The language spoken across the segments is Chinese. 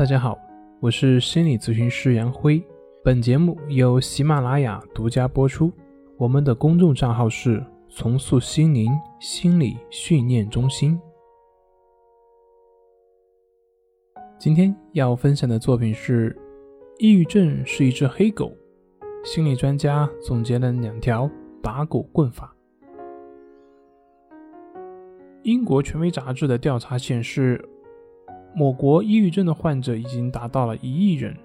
大家好，我是心理咨询师杨辉。本节目由喜马拉雅独家播出。我们的公众账号是“重塑心灵心理训练中心”。今天要分享的作品是：抑郁症是一只黑狗。心理专家总结了两条打狗棍法。英国权威杂志的调查显示，某国抑郁症的患者已经达到了一亿人，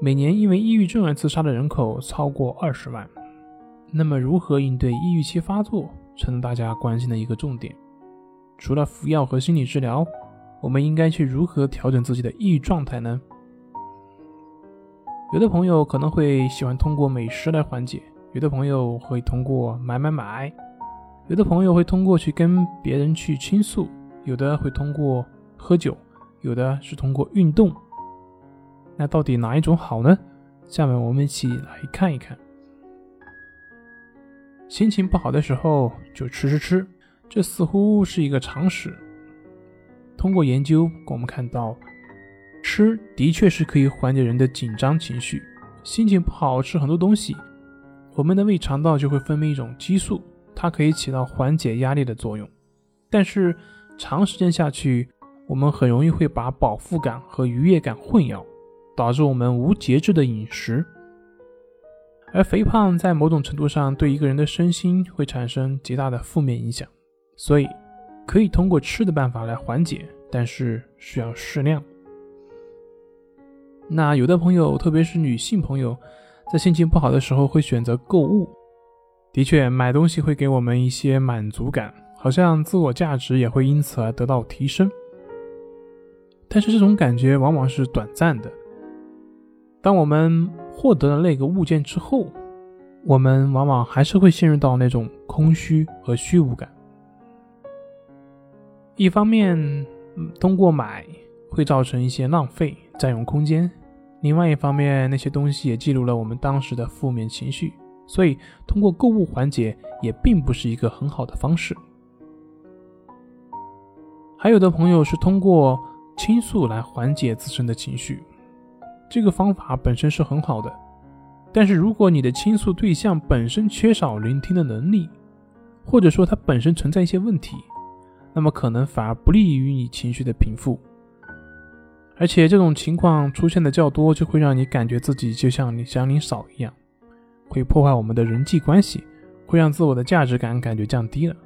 每年因为抑郁症而自杀的人口超过二十万。那么，如何应对抑郁期发作，成了大家关心的一个重点。除了服药和心理治疗，我们应该去如何调整自己的抑郁状态呢？有的朋友可能会喜欢通过美食来缓解，有的朋友会通过买买买。有的朋友会通过去跟别人去倾诉，有的会通过喝酒，有的是通过运动。那到底哪一种好呢？下面我们一起来看一看。心情不好的时候就吃吃吃，这似乎是一个常识。通过研究，我们看到，吃的确是可以缓解人的紧张情绪。心情不好吃很多东西，我们的胃肠道就会分泌一种激素。它可以起到缓解压力的作用，但是长时间下去，我们很容易会把饱腹感和愉悦感混淆，导致我们无节制的饮食。而肥胖在某种程度上对一个人的身心会产生极大的负面影响，所以可以通过吃的办法来缓解，但是需要适量。那有的朋友，特别是女性朋友，在心情不好的时候会选择购物。的确，买东西会给我们一些满足感，好像自我价值也会因此而得到提升。但是这种感觉往往是短暂的。当我们获得了那个物件之后，我们往往还是会陷入到那种空虚和虚无感。一方面，通过买会造成一些浪费、占用空间；另外一方面，那些东西也记录了我们当时的负面情绪。所以，通过购物缓解也并不是一个很好的方式。还有的朋友是通过倾诉来缓解自身的情绪，这个方法本身是很好的。但是，如果你的倾诉对象本身缺少聆听的能力，或者说他本身存在一些问题，那么可能反而不利于你情绪的平复。而且，这种情况出现的较多，就会让你感觉自己就像你祥林嫂一样。会破坏我们的人际关系，会让自我的价值感感觉降低了。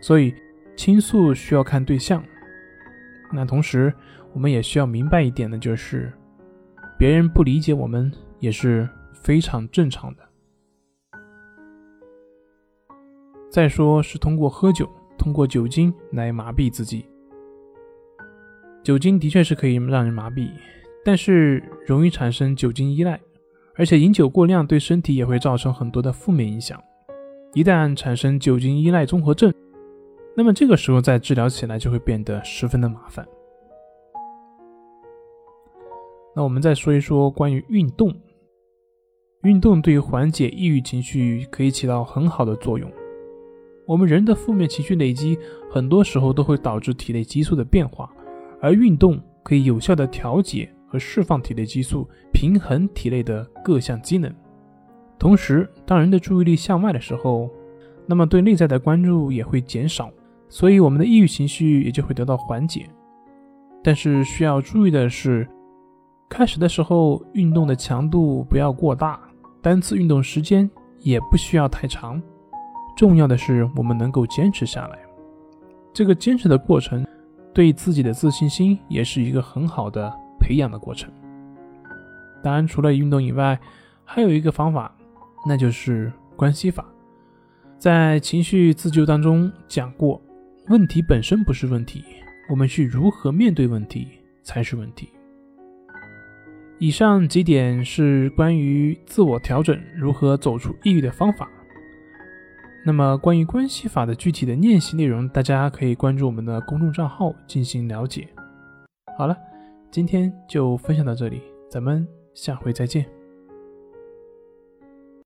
所以，倾诉需要看对象。那同时，我们也需要明白一点的就是，别人不理解我们也是非常正常的。再说是通过喝酒，通过酒精来麻痹自己。酒精的确是可以让人麻痹，但是容易产生酒精依赖。而且饮酒过量对身体也会造成很多的负面影响，一旦产生酒精依赖综合症，那么这个时候再治疗起来就会变得十分的麻烦。那我们再说一说关于运动，运动对于缓解抑郁情绪可以起到很好的作用。我们人的负面情绪累积，很多时候都会导致体内激素的变化，而运动可以有效的调节。和释放体内激素，平衡体内的各项机能。同时，当人的注意力向外的时候，那么对内在的关注也会减少，所以我们的抑郁情绪也就会得到缓解。但是需要注意的是，开始的时候运动的强度不要过大，单次运动时间也不需要太长。重要的是我们能够坚持下来。这个坚持的过程，对自己的自信心也是一个很好的。培养的过程。当然，除了运动以外，还有一个方法，那就是关系法。在情绪自救当中讲过，问题本身不是问题，我们去如何面对问题才是问题。以上几点是关于自我调整如何走出抑郁的方法。那么，关于关系法的具体的练习内容，大家可以关注我们的公众账号进行了解。好了。今天就分享到这里，咱们下回再见。